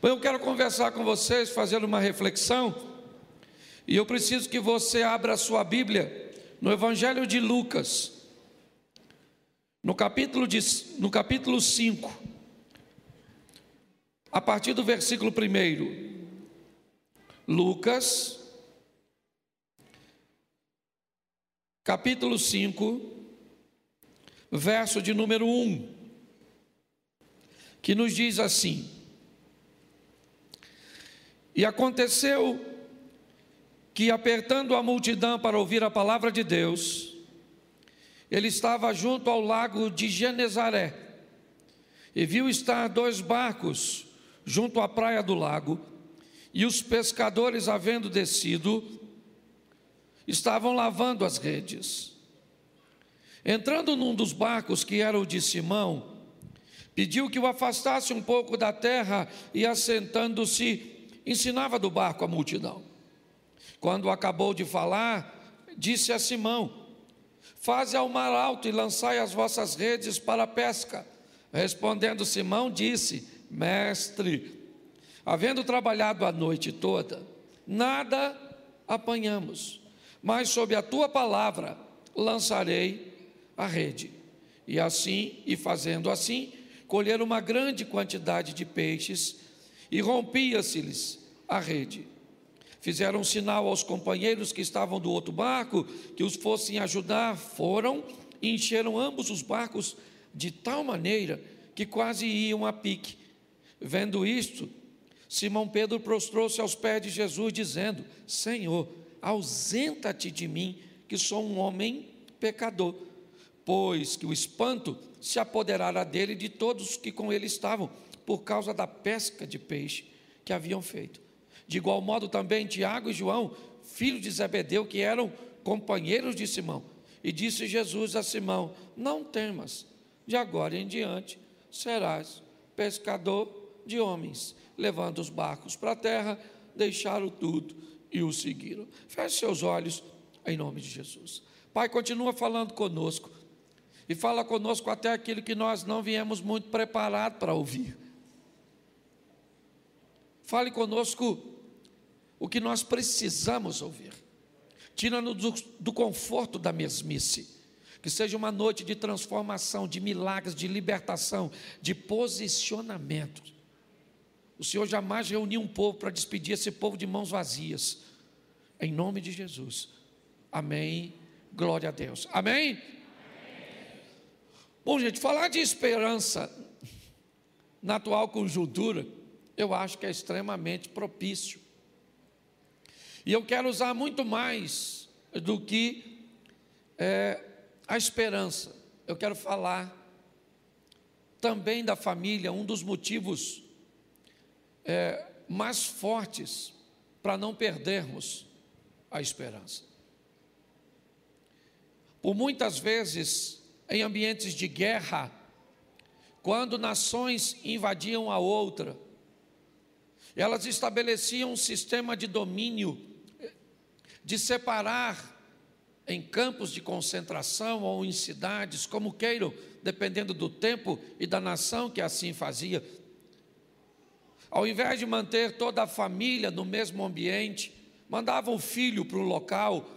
Bom, eu quero conversar com vocês, fazer uma reflexão, e eu preciso que você abra a sua Bíblia no Evangelho de Lucas, no capítulo, de, no capítulo 5, a partir do versículo 1. Lucas, capítulo 5, verso de número 1, que nos diz assim: E aconteceu que, apertando a multidão para ouvir a palavra de Deus, ele estava junto ao lago de Genezaré e viu estar dois barcos junto à praia do lago, e os pescadores, havendo descido, estavam lavando as redes. Entrando num dos barcos, que era o de Simão, pediu que o afastasse um pouco da terra e, assentando-se, ensinava do barco a multidão. Quando acabou de falar, disse a Simão: Faze ao mar alto e lançai as vossas redes para a pesca. Respondendo Simão, disse: Mestre, havendo trabalhado a noite toda, nada apanhamos, mas sob a tua palavra lançarei a rede. E assim, e fazendo assim, colheram uma grande quantidade de peixes e rompia-se-lhes a rede. Fizeram sinal aos companheiros que estavam do outro barco que os fossem ajudar. Foram e encheram ambos os barcos de tal maneira que quase iam a pique. Vendo isto, Simão Pedro prostrou-se aos pés de Jesus, dizendo: Senhor, ausenta-te de mim, que sou um homem pecador. Pois que o espanto se apoderara dele e de todos que com ele estavam, por causa da pesca de peixe que haviam feito. De igual modo também Tiago e João, filhos de Zebedeu, que eram companheiros de Simão. E disse Jesus a Simão: Não temas, de agora em diante serás pescador de homens. Levando os barcos para a terra, deixaram tudo e o seguiram. Feche seus olhos em nome de Jesus. Pai, continua falando conosco e fala conosco até aquilo que nós não viemos muito preparados para ouvir. Fale conosco o que nós precisamos ouvir. Tira-nos do, do conforto da mesmice. Que seja uma noite de transformação, de milagres, de libertação, de posicionamento. O Senhor jamais reuniu um povo para despedir esse povo de mãos vazias. Em nome de Jesus. Amém. Glória a Deus. Amém? Amém. Bom, gente, falar de esperança na atual conjuntura, eu acho que é extremamente propício. E eu quero usar muito mais do que é, a esperança. Eu quero falar também da família, um dos motivos é, mais fortes para não perdermos a esperança. Por muitas vezes, em ambientes de guerra, quando nações invadiam a outra, elas estabeleciam um sistema de domínio de separar em campos de concentração ou em cidades, como queiram, dependendo do tempo e da nação que assim fazia. Ao invés de manter toda a família no mesmo ambiente, mandavam o filho para um local,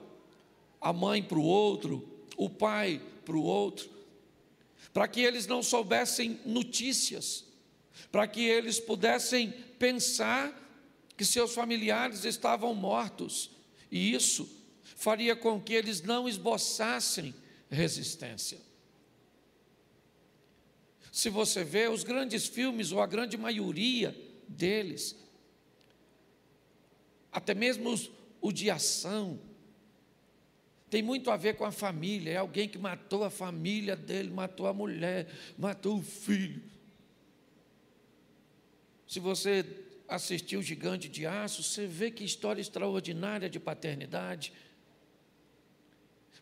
a mãe para o outro, o pai para o outro, para que eles não soubessem notícias, para que eles pudessem pensar que seus familiares estavam mortos e isso faria com que eles não esboçassem resistência. Se você vê os grandes filmes, ou a grande maioria deles, até mesmo os, o de ação, tem muito a ver com a família. É alguém que matou a família dele, matou a mulher, matou o filho. Se você assistiu Gigante de Aço, você vê que história extraordinária de paternidade.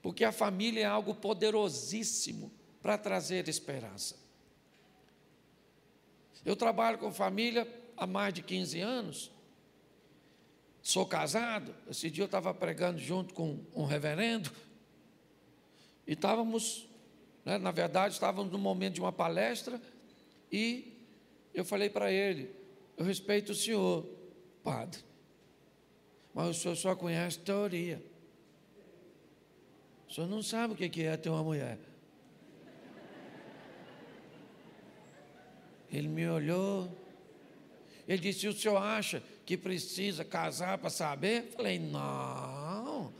Porque a família é algo poderosíssimo para trazer esperança. Eu trabalho com família há mais de 15 anos. Sou casado. Esse dia eu estava pregando junto com um reverendo. E estávamos, né, na verdade, estávamos no momento de uma palestra. E eu falei para ele: Eu respeito o senhor, padre, mas o senhor só conhece teoria. O senhor não sabe o que é ter uma mulher. Ele me olhou. Ele disse: O senhor acha que precisa casar para saber? Eu falei: Não.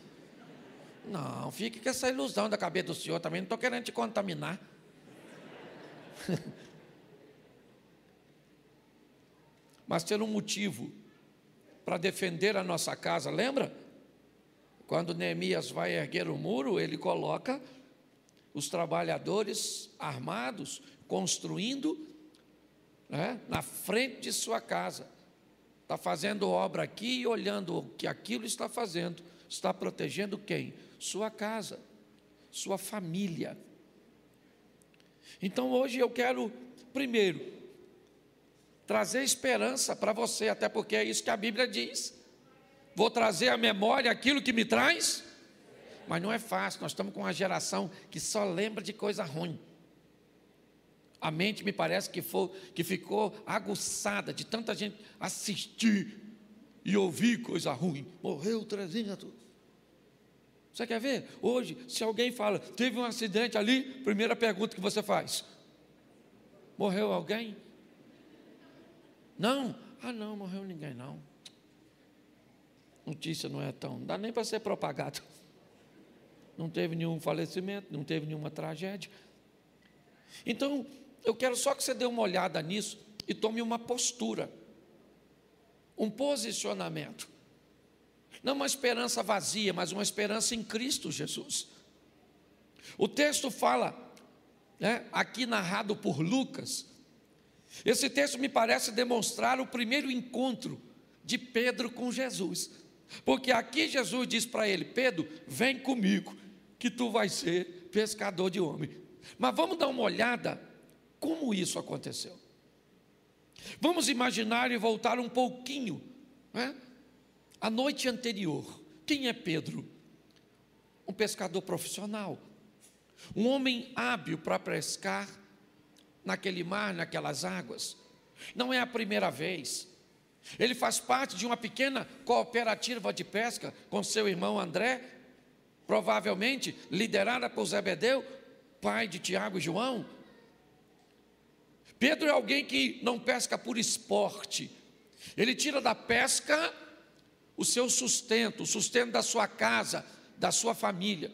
Não, fique com essa ilusão da cabeça do senhor também. Não estou querendo te contaminar. Mas ter um motivo para defender a nossa casa, lembra? Quando Neemias vai erguer o muro, ele coloca os trabalhadores armados, construindo né, na frente de sua casa. Está fazendo obra aqui e olhando o que aquilo está fazendo. Está protegendo quem? Sua casa, sua família. Então hoje eu quero, primeiro, trazer esperança para você, até porque é isso que a Bíblia diz. Vou trazer à memória aquilo que me traz, mas não é fácil, nós estamos com uma geração que só lembra de coisa ruim. A mente me parece que, foi, que ficou aguçada de tanta gente assistir e ouvir coisa ruim. Morreu 300. Você quer ver? Hoje, se alguém fala, teve um acidente ali, primeira pergunta que você faz: Morreu alguém? Não? Ah, não, morreu ninguém, não. Notícia não é tão. Não dá nem para ser propagado. Não teve nenhum falecimento, não teve nenhuma tragédia. Então, eu quero só que você dê uma olhada nisso e tome uma postura, um posicionamento. Não uma esperança vazia, mas uma esperança em Cristo Jesus. O texto fala, né, aqui narrado por Lucas, esse texto me parece demonstrar o primeiro encontro de Pedro com Jesus. Porque aqui Jesus diz para ele: Pedro, vem comigo, que tu vais ser pescador de homem. Mas vamos dar uma olhada como isso aconteceu? Vamos imaginar e voltar um pouquinho, né? A noite anterior, quem é Pedro? Um pescador profissional, um homem hábil para pescar naquele mar, naquelas águas. Não é a primeira vez. Ele faz parte de uma pequena cooperativa de pesca com seu irmão André, provavelmente liderada por Zebedeu, pai de Tiago e João, Pedro é alguém que não pesca por esporte, ele tira da pesca o seu sustento, o sustento da sua casa, da sua família.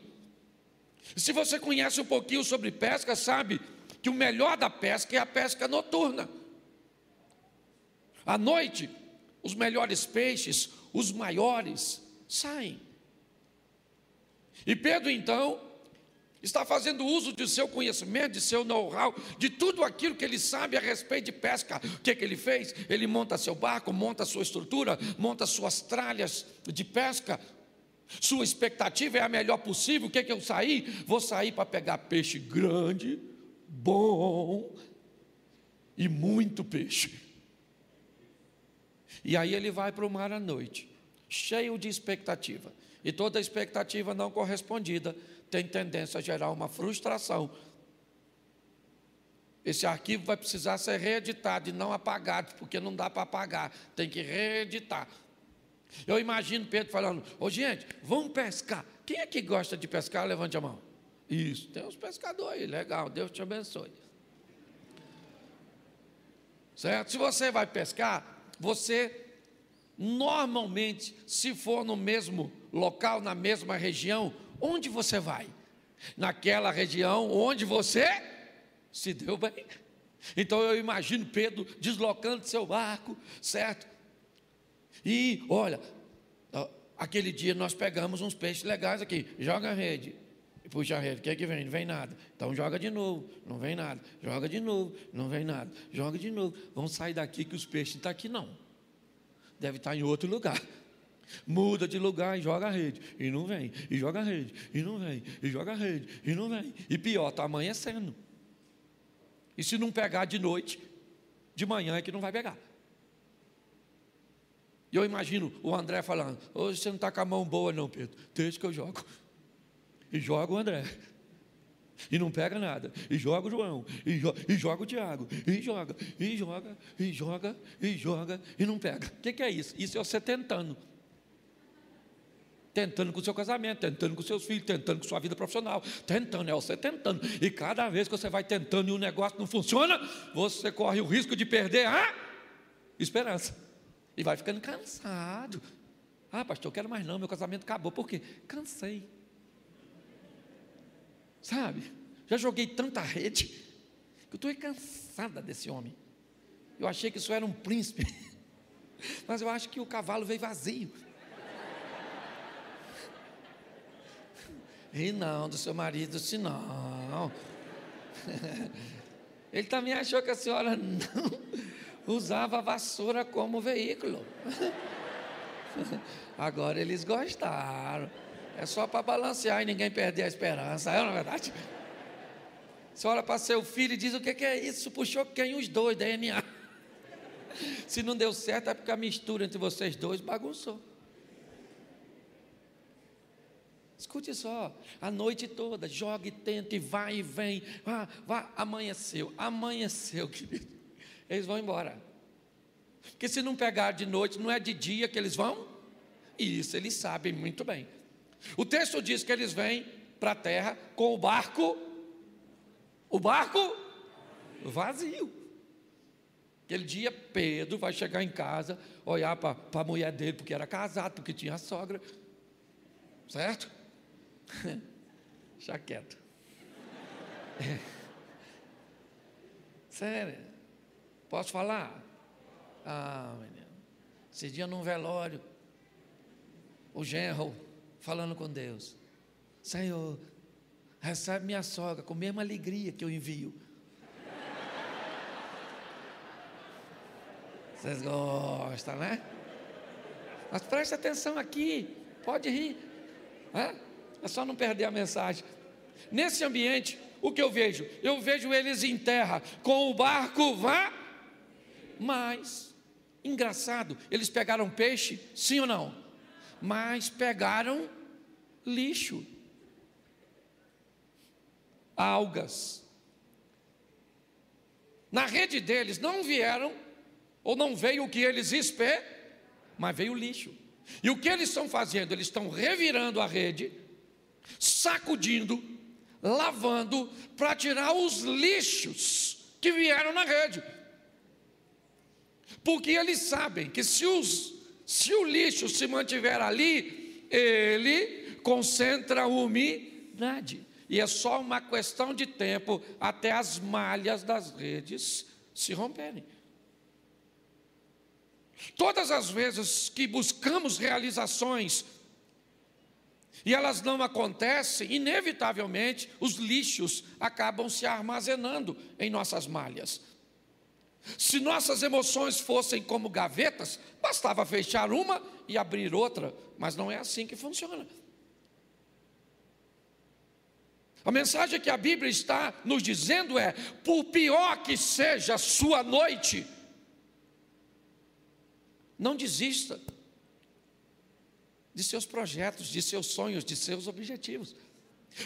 Se você conhece um pouquinho sobre pesca, sabe que o melhor da pesca é a pesca noturna. À noite, os melhores peixes, os maiores, saem. E Pedro então está fazendo uso de seu conhecimento, de seu know-how, de tudo aquilo que ele sabe a respeito de pesca. O que, é que ele fez? Ele monta seu barco, monta sua estrutura, monta suas tralhas de pesca. Sua expectativa é a melhor possível. O que, é que eu saí? Vou sair para pegar peixe grande, bom e muito peixe. E aí ele vai para o mar à noite, cheio de expectativa. E toda expectativa não correspondida tem tendência a gerar uma frustração. Esse arquivo vai precisar ser reeditado e não apagado, porque não dá para apagar, tem que reeditar. Eu imagino Pedro falando: Ô gente, vamos pescar. Quem é que gosta de pescar? Levante a mão. Isso, tem uns pescadores aí, legal, Deus te abençoe. Certo? Se você vai pescar, você normalmente, se for no mesmo local, na mesma região, Onde você vai? Naquela região onde você se deu bem. Então eu imagino Pedro deslocando seu barco, certo? E olha, aquele dia nós pegamos uns peixes legais aqui, joga a rede. Puxa a rede, o que é que vem? Não vem nada. Então joga de novo, não vem nada. Joga de novo, não vem nada. Joga de novo. Vamos sair daqui que os peixes não estão aqui não. Deve estar em outro lugar. Muda de lugar e joga a rede. E não vem. E joga a rede. E não vem. E joga a rede. E não vem. E pior, está amanhecendo. E se não pegar de noite, de manhã é que não vai pegar. E eu imagino o André falando: Hoje você não está com a mão boa, não, Pedro. Deixa que eu jogo. E joga o André. E não pega nada. E joga o João. E, jo e joga o Tiago. E joga, e joga, e joga, e joga, e não pega. O que, que é isso? Isso é você tentando. Tentando com o seu casamento, tentando com seus filhos, tentando com sua vida profissional, tentando, é você tentando. E cada vez que você vai tentando e o negócio não funciona, você corre o risco de perder a esperança. E vai ficando cansado. Ah, pastor, eu quero mais não, meu casamento acabou. Por quê? Cansei. Sabe? Já joguei tanta rede que eu estou cansada desse homem. Eu achei que isso era um príncipe, mas eu acho que o cavalo veio vazio. E não, do seu marido, se não. Ele também achou que a senhora não usava a vassoura como veículo. Agora eles gostaram. É só para balancear e ninguém perder a esperança, é na é verdade? Você olha para seu filho e diz: O que, que é isso? Puxou quem? Os dois, DNA. Se não deu certo, é porque a mistura entre vocês dois bagunçou. Escute só, a noite toda, joga e tenta e vai e vem, vá, vá, amanheceu, amanheceu, querido. Eles vão embora. Porque se não pegar de noite, não é de dia que eles vão? Isso eles sabem muito bem. O texto diz que eles vêm para a terra com o barco, o barco vazio. Aquele dia, Pedro vai chegar em casa, olhar para a mulher dele, porque era casado, porque tinha sogra, certo? Já quieto. É. Sério, posso falar? Ah, menino, esse dia num velório, o genro falando com Deus: Senhor, recebe minha sogra com a mesma alegria que eu envio. Vocês gostam, né? Mas preste atenção aqui, pode rir, é? é só não perder a mensagem. Nesse ambiente, o que eu vejo? Eu vejo eles em terra, com o barco vá, mas, engraçado, eles pegaram peixe, sim ou não? Mas pegaram lixo, algas. Na rede deles não vieram, ou não veio o que eles esperam, mas veio lixo. E o que eles estão fazendo? Eles estão revirando a rede, sacudindo, lavando, para tirar os lixos que vieram na rede. Porque eles sabem que se, os, se o lixo se mantiver ali, ele concentra a umidade. E é só uma questão de tempo até as malhas das redes se romperem. Todas as vezes que buscamos realizações e elas não acontecem, inevitavelmente os lixos acabam se armazenando em nossas malhas. Se nossas emoções fossem como gavetas, bastava fechar uma e abrir outra, mas não é assim que funciona. A mensagem que a Bíblia está nos dizendo é: por pior que seja a sua noite, não desista de seus projetos, de seus sonhos, de seus objetivos.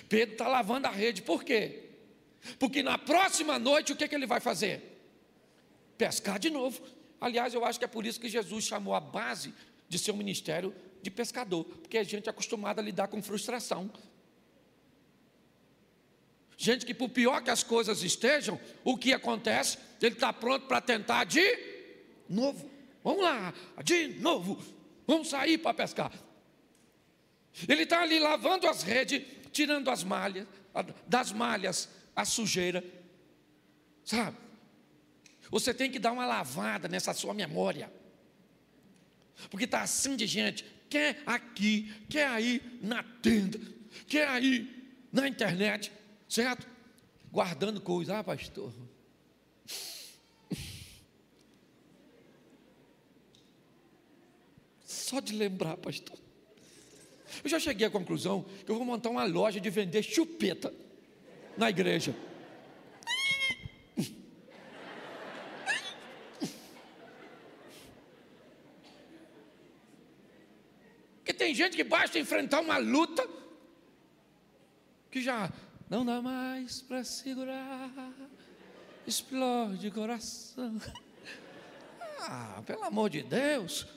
Pedro está lavando a rede, por quê? Porque na próxima noite o que, que ele vai fazer? Pescar de novo. Aliás, eu acho que é por isso que Jesus chamou a base de seu ministério de pescador, porque a gente é acostumado a lidar com frustração. Gente que, por pior que as coisas estejam, o que acontece? Ele está pronto para tentar de novo. Vamos lá, de novo. Vamos sair para pescar. Ele está ali lavando as redes, tirando as malhas, das malhas a sujeira. Sabe? Você tem que dar uma lavada nessa sua memória. Porque está assim de gente, quer aqui, quer aí na tenda, quer aí na internet, certo? Guardando coisas, ah, pastor. Só de lembrar, pastor. Eu já cheguei à conclusão que eu vou montar uma loja de vender chupeta na igreja. Porque tem gente que basta enfrentar uma luta que já Não dá mais para segurar, explode coração. Ah, pelo amor de Deus.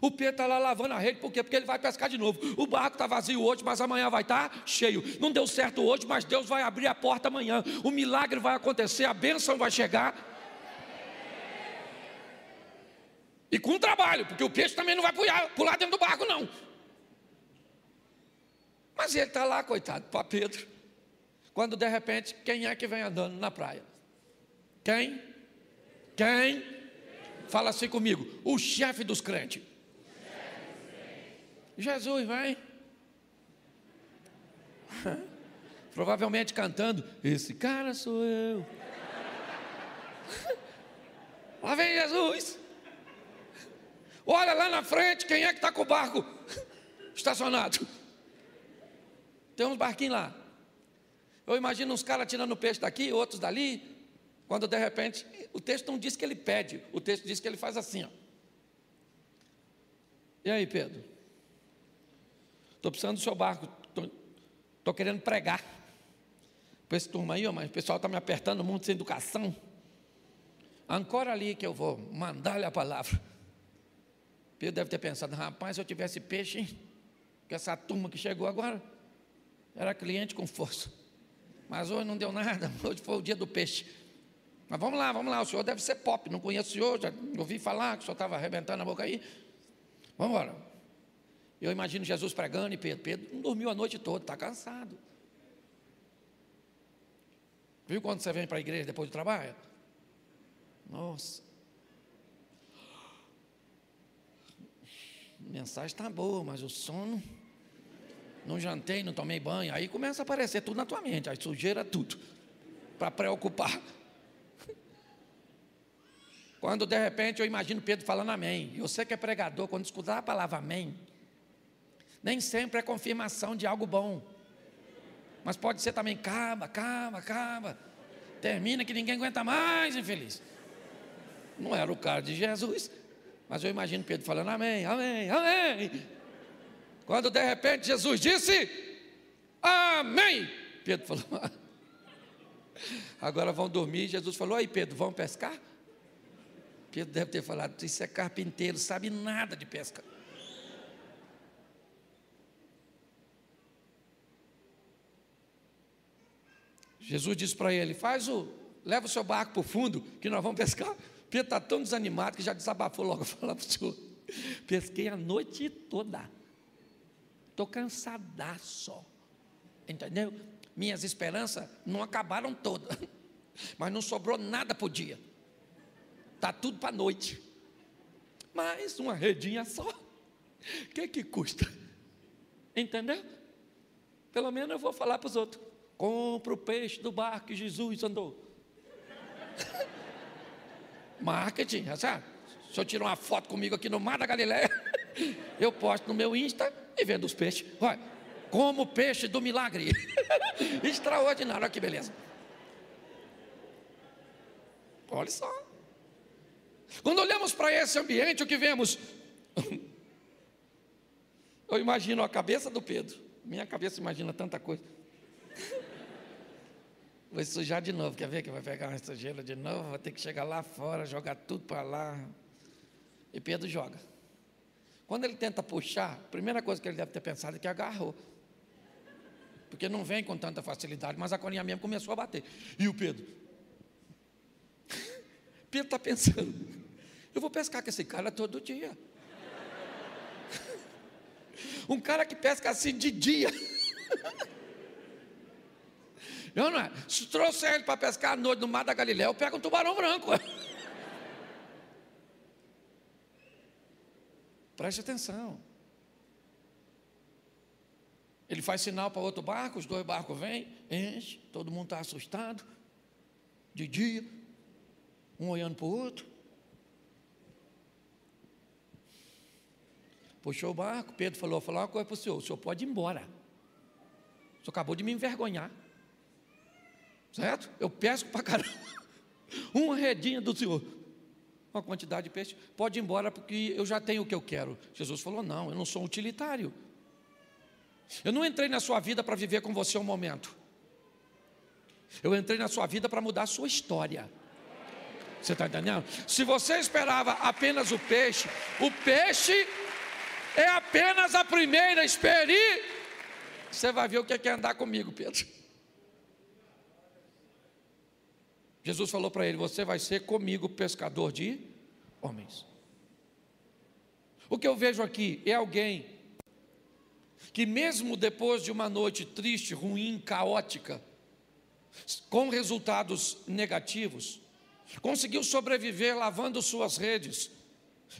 O Pedro está lá lavando a rede, por quê? Porque ele vai pescar de novo. O barco está vazio hoje, mas amanhã vai estar tá cheio. Não deu certo hoje, mas Deus vai abrir a porta amanhã. O milagre vai acontecer, a bênção vai chegar. E com trabalho, porque o peixe também não vai pular, pular dentro do barco, não. Mas ele está lá, coitado, para Pedro. Quando de repente, quem é que vem andando na praia? Quem? Quem? Fala assim comigo, o chefe dos crentes. Jesus vem. Provavelmente cantando, esse cara sou eu. Lá vem Jesus. Olha lá na frente, quem é que está com o barco estacionado? Tem uns barquinhos lá. Eu imagino uns caras tirando peixe daqui, outros dali, quando de repente, o texto não diz que ele pede, o texto diz que ele faz assim, ó. E aí, Pedro? Estou precisando do seu barco, estou querendo pregar. Para esse turma aí, ó, mas o pessoal está me apertando muito sem educação. Ancora ali que eu vou mandar-lhe a palavra. Pedro deve ter pensado, rapaz, se eu tivesse peixe, hein? Que essa turma que chegou agora era cliente com força. Mas hoje não deu nada, hoje foi o dia do peixe. Mas vamos lá, vamos lá, o senhor deve ser pop, não conheço o senhor, já ouvi falar que o senhor estava arrebentando a boca aí. Vamos embora. Eu imagino Jesus pregando e Pedro, Pedro não dormiu a noite toda, está cansado. Viu quando você vem para a igreja depois do trabalho? Nossa. A mensagem está boa, mas o sono. Não jantei, não tomei banho. Aí começa a aparecer tudo na tua mente, a sujeira, tudo. Para preocupar. Quando de repente eu imagino Pedro falando amém. E você que é pregador, quando escutar a palavra amém, nem sempre é confirmação de algo bom. Mas pode ser também, calma, calma, calma. Termina que ninguém aguenta mais, infeliz. Não era o caso de Jesus. Mas eu imagino Pedro falando amém, amém, amém. Quando de repente Jesus disse amém. Pedro falou, agora vão dormir. Jesus falou, aí Pedro, vão pescar? Pedro deve ter falado: Isso é carpinteiro, sabe nada de pesca. Jesus disse para ele: Faz o, leva o seu barco para o fundo, que nós vamos pescar. Pedro está tão desanimado que já desabafou logo falar para o senhor. Pesquei a noite toda. Estou cansadaço. Entendeu? Minhas esperanças não acabaram todas. Mas não sobrou nada para o dia. Está tudo para a noite. Mas uma redinha só. O que, que custa? Entendeu? Pelo menos eu vou falar para os outros. Compra o peixe do barco que Jesus andou. Marketing, sabe? Se eu tirar uma foto comigo aqui no Mar da Galileia, eu posto no meu Insta e vendo os peixes. Olha, como peixe do milagre. Extraordinário, olha que beleza. Olha só. Quando olhamos para esse ambiente, o que vemos? Eu imagino a cabeça do Pedro. Minha cabeça imagina tanta coisa. Vou sujar de novo. Quer ver que vai pegar uma sujeira de novo? Vou ter que chegar lá fora, jogar tudo para lá. E Pedro joga. Quando ele tenta puxar, a primeira coisa que ele deve ter pensado é que agarrou. Porque não vem com tanta facilidade, mas a colinha mesmo começou a bater. E o Pedro? Pedro está pensando, eu vou pescar com esse cara todo dia. Um cara que pesca assim de dia. Eu não é. Se trouxer ele para pescar à noite no mar da Galiléia, eu pego um tubarão branco. Preste atenção. Ele faz sinal para outro barco, os dois barcos vêm, enche, todo mundo está assustado. De dia, um olhando para o outro. Puxou o barco, Pedro falou: falar uma coisa para o senhor, o senhor pode ir embora. O senhor acabou de me envergonhar. Certo? Eu pesco para caramba. Uma redinha do senhor. Uma quantidade de peixe. Pode ir embora porque eu já tenho o que eu quero. Jesus falou: não, eu não sou um utilitário. Eu não entrei na sua vida para viver com você um momento. Eu entrei na sua vida para mudar a sua história. Você está entendendo? Se você esperava apenas o peixe, o peixe é apenas a primeira experiência. Você vai ver o que é, é andar comigo, Pedro. Jesus falou para ele: Você vai ser comigo pescador de homens. O que eu vejo aqui é alguém que, mesmo depois de uma noite triste, ruim, caótica, com resultados negativos, conseguiu sobreviver lavando suas redes,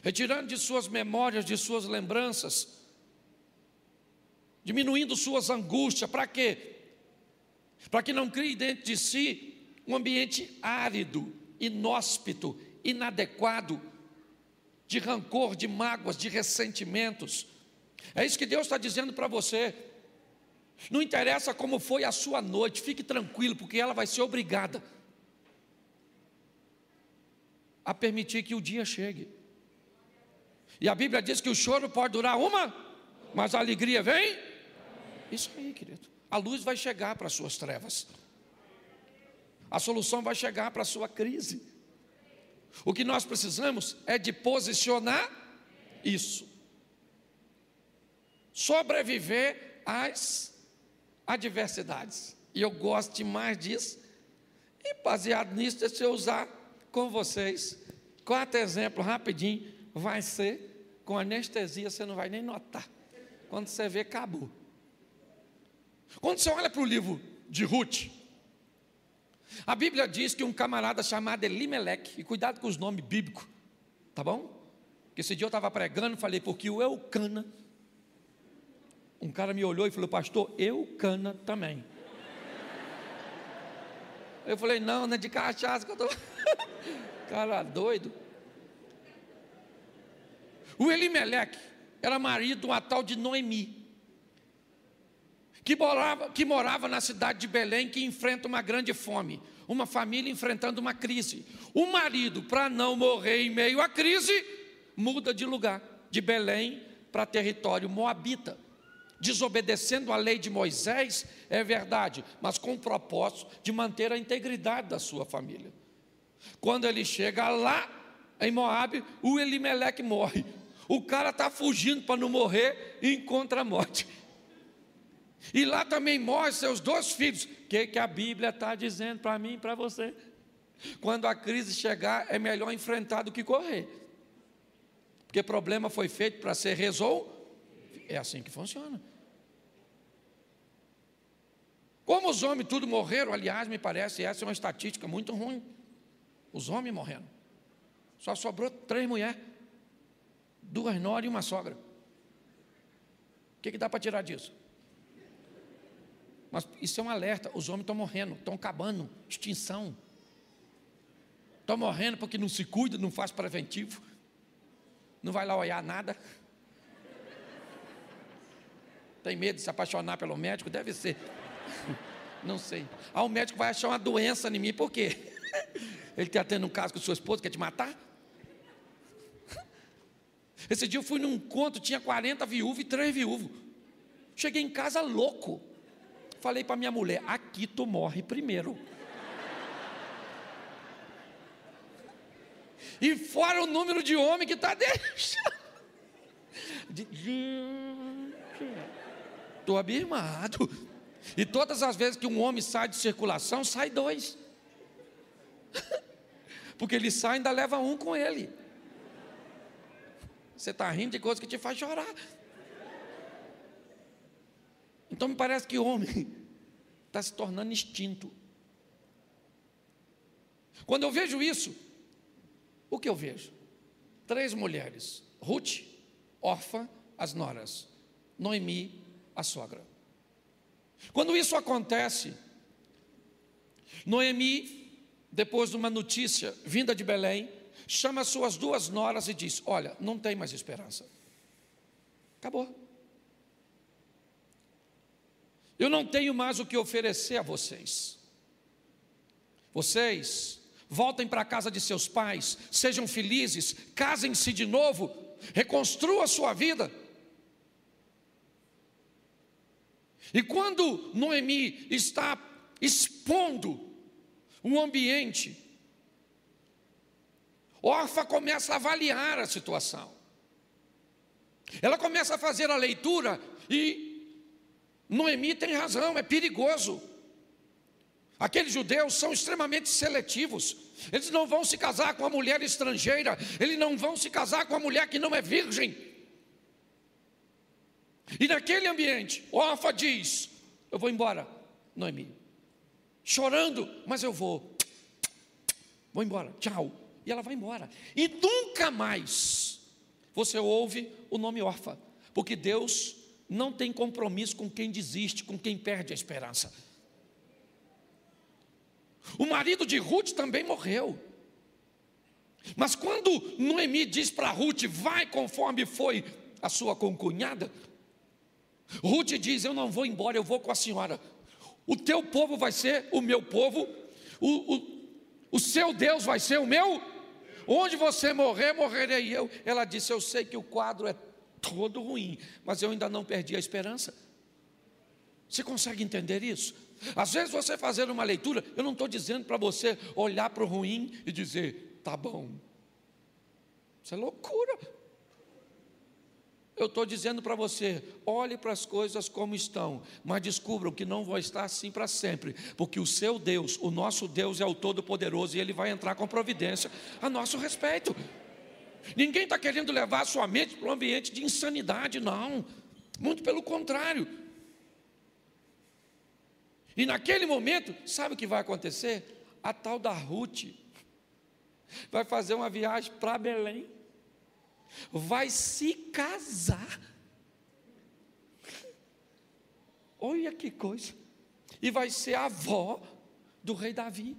retirando de suas memórias, de suas lembranças, diminuindo suas angústias, para quê? Para que não crie dentro de si um ambiente árido, inóspito, inadequado, de rancor, de mágoas, de ressentimentos. É isso que Deus está dizendo para você. Não interessa como foi a sua noite, fique tranquilo, porque ela vai ser obrigada a permitir que o dia chegue. E a Bíblia diz que o choro pode durar uma, mas a alegria vem. Isso aí, querido. A luz vai chegar para as suas trevas. A solução vai chegar para a sua crise. O que nós precisamos é de posicionar isso. Sobreviver às adversidades. E eu gosto demais disso. E baseado nisso, deixa eu usar com vocês quatro exemplos rapidinho. Vai ser com anestesia, você não vai nem notar. Quando você vê, acabou. Quando você olha para o livro de Ruth, a Bíblia diz que um camarada chamado Elimelec, e cuidado com os nomes bíblicos, tá bom? Que esse dia eu estava pregando, falei, porque o Eucana, um cara me olhou e falou, pastor, Eucana também. Eu falei, não, não é de cachaça que eu estou. cara doido. O Elimelec era marido de uma tal de Noemi que morava, que morava na cidade de Belém, que enfrenta uma grande fome, uma família enfrentando uma crise. O marido, para não morrer em meio à crise, muda de lugar, de Belém para território moabita. Desobedecendo a lei de Moisés, é verdade, mas com o propósito de manter a integridade da sua família. Quando ele chega lá, em Moabe, o Elimeleque morre. O cara está fugindo para não morrer e encontra a morte. E lá também morre seus dois filhos. O que, que a Bíblia está dizendo para mim e para você? Quando a crise chegar, é melhor enfrentar do que correr. Porque problema foi feito para ser resolvido. É assim que funciona. Como os homens tudo morreram, aliás, me parece, essa é uma estatística muito ruim. Os homens morrendo. Só sobrou três mulheres, duas noras e uma sogra. O que, que dá para tirar disso? Mas isso é um alerta: os homens estão morrendo, estão acabando, extinção. Estão morrendo porque não se cuida, não faz preventivo, não vai lá olhar nada. Tem medo de se apaixonar pelo médico? Deve ser. Não sei. Ah, o médico vai achar uma doença em mim, por quê? Ele está tendo um caso com sua esposa, quer te matar? Esse dia eu fui num encontro, tinha 40 viúvos e 3 viúvos. Cheguei em casa louco falei para minha mulher: aqui tu morre primeiro. E fora o número de homem que está deixando. Estou abismado. E todas as vezes que um homem sai de circulação, sai dois. Porque ele sai e ainda leva um com ele. Você está rindo de coisa que te faz chorar. Então me parece que o homem está se tornando extinto. Quando eu vejo isso, o que eu vejo? Três mulheres: Ruth, órfã, as noras, Noemi, a sogra. Quando isso acontece, Noemi, depois de uma notícia vinda de Belém, chama suas duas noras e diz: Olha, não tem mais esperança. Acabou. Eu não tenho mais o que oferecer a vocês. Vocês voltem para a casa de seus pais, sejam felizes, casem-se de novo, reconstruam a sua vida. E quando Noemi está expondo um ambiente. Orfa começa a avaliar a situação. Ela começa a fazer a leitura e Noemi tem razão, é perigoso. Aqueles judeus são extremamente seletivos. Eles não vão se casar com a mulher estrangeira, eles não vão se casar com a mulher que não é virgem. E naquele ambiente, Orfa diz: Eu vou embora, Noemi. Chorando, mas eu vou. Vou embora, tchau. E ela vai embora. E nunca mais você ouve o nome Orfa, porque Deus não tem compromisso com quem desiste, com quem perde a esperança. O marido de Ruth também morreu. Mas quando Noemi diz para Ruth, vai conforme foi a sua concunhada, Ruth diz: Eu não vou embora, eu vou com a senhora. O teu povo vai ser o meu povo, o, o, o seu Deus vai ser o meu. Onde você morrer, morrerei eu. Ela disse: Eu sei que o quadro é todo ruim, mas eu ainda não perdi a esperança. Você consegue entender isso? Às vezes você fazer uma leitura, eu não estou dizendo para você olhar para o ruim e dizer, tá bom. Isso é loucura. Eu estou dizendo para você, olhe para as coisas como estão, mas descubram que não vão estar assim para sempre, porque o seu Deus, o nosso Deus é o Todo-Poderoso e Ele vai entrar com providência a nosso respeito. Ninguém está querendo levar a sua mente para um ambiente de insanidade, não. Muito pelo contrário. E naquele momento, sabe o que vai acontecer? A tal da Ruth vai fazer uma viagem para Belém vai se casar. Olha que coisa. E vai ser avó do rei Davi.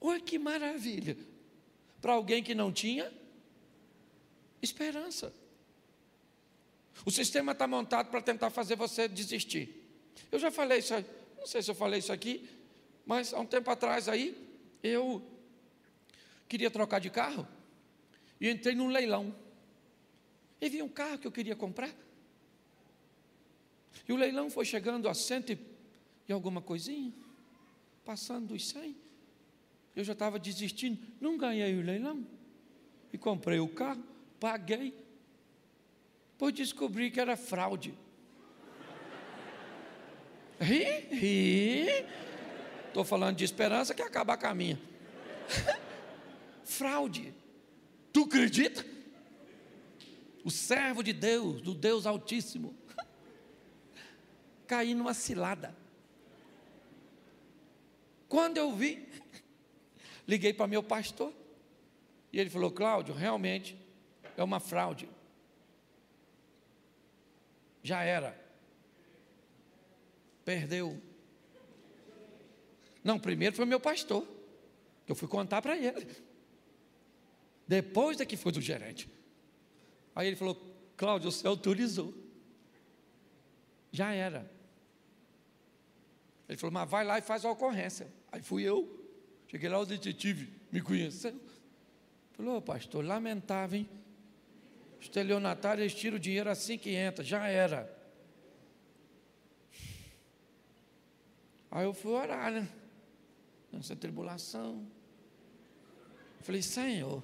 Olha que maravilha. Para alguém que não tinha esperança. O sistema está montado para tentar fazer você desistir. Eu já falei isso, não sei se eu falei isso aqui, mas há um tempo atrás aí, eu queria trocar de carro. E entrei num leilão. E vi um carro que eu queria comprar. E o leilão foi chegando a cento e alguma coisinha, passando dos cem. Eu já estava desistindo, não ganhei o leilão. E comprei o carro, paguei. Depois descobri que era fraude. Ri, ri. Estou falando de esperança que acaba com a minha. fraude. Tu acredita? O servo de Deus, do Deus Altíssimo, caí numa cilada. Quando eu vi, liguei para meu pastor, e ele falou: Cláudio, realmente é uma fraude. Já era. Perdeu. Não, primeiro foi meu pastor, que eu fui contar para ele. Depois é que foi do gerente. Aí ele falou: Cláudio, você autorizou. Já era. Ele falou: Mas vai lá e faz a ocorrência. Aí fui eu. Cheguei lá, o detetive me conheceu. Falou: Pastor, lamentável, hein? Estelionatário, eles tiram o dinheiro assim que entra. Já era. Aí eu fui orar, né? Nessa tribulação. Falei: Senhor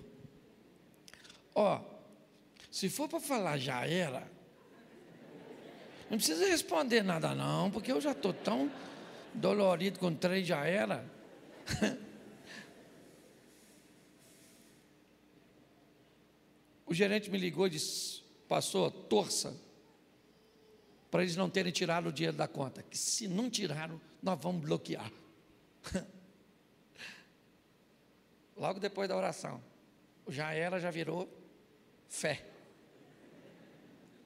Ó, se for para falar já era, não precisa responder nada não, porque eu já estou tão dolorido com três já era. o gerente me ligou e disse, passou, torça, para eles não terem tirado o dinheiro da conta, que se não tiraram, nós vamos bloquear. Logo depois da oração, já era, já virou fé.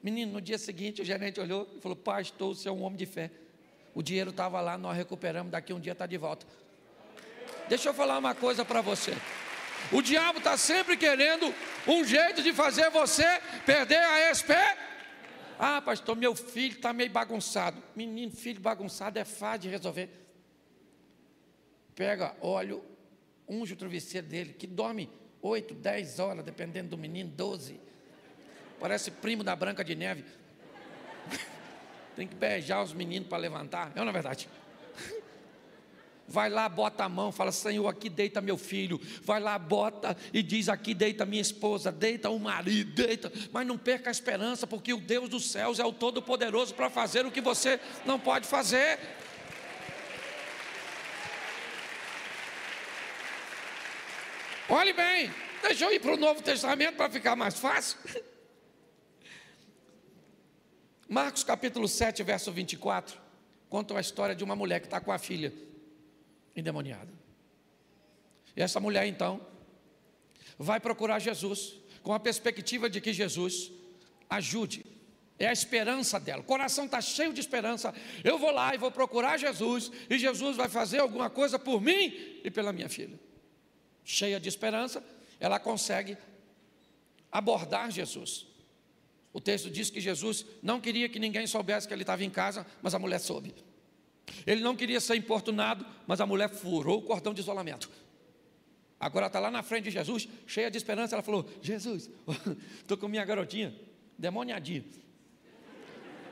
Menino, no dia seguinte o gerente olhou e falou: Pastor, você é um homem de fé. O dinheiro estava lá, nós recuperamos, daqui um dia está de volta. Deixa eu falar uma coisa para você. O diabo está sempre querendo um jeito de fazer você perder a esperança. Ah, pastor, meu filho está meio bagunçado. Menino, filho bagunçado é fácil de resolver. Pega óleo, unge o travesseiro dele, que dorme 8, 10 horas, dependendo do menino, 12. Parece primo da Branca de Neve. Tem que beijar os meninos para levantar. É ou não é verdade? Vai lá, bota a mão, fala: Senhor, aqui deita meu filho. Vai lá, bota e diz: Aqui deita minha esposa, deita o marido, deita. Mas não perca a esperança, porque o Deus dos céus é o Todo-Poderoso para fazer o que você não pode fazer. Olhe bem, deixa eu ir para o Novo Testamento para ficar mais fácil. Marcos capítulo 7, verso 24, conta a história de uma mulher que está com a filha endemoniada. E essa mulher então vai procurar Jesus com a perspectiva de que Jesus ajude. É a esperança dela. O coração está cheio de esperança. Eu vou lá e vou procurar Jesus, e Jesus vai fazer alguma coisa por mim e pela minha filha. Cheia de esperança, ela consegue abordar Jesus. O texto diz que Jesus não queria que ninguém soubesse que ele estava em casa, mas a mulher soube. Ele não queria ser importunado, mas a mulher furou o cordão de isolamento. Agora está lá na frente de Jesus, cheia de esperança. Ela falou: Jesus, estou com minha garotinha, demoniadinha,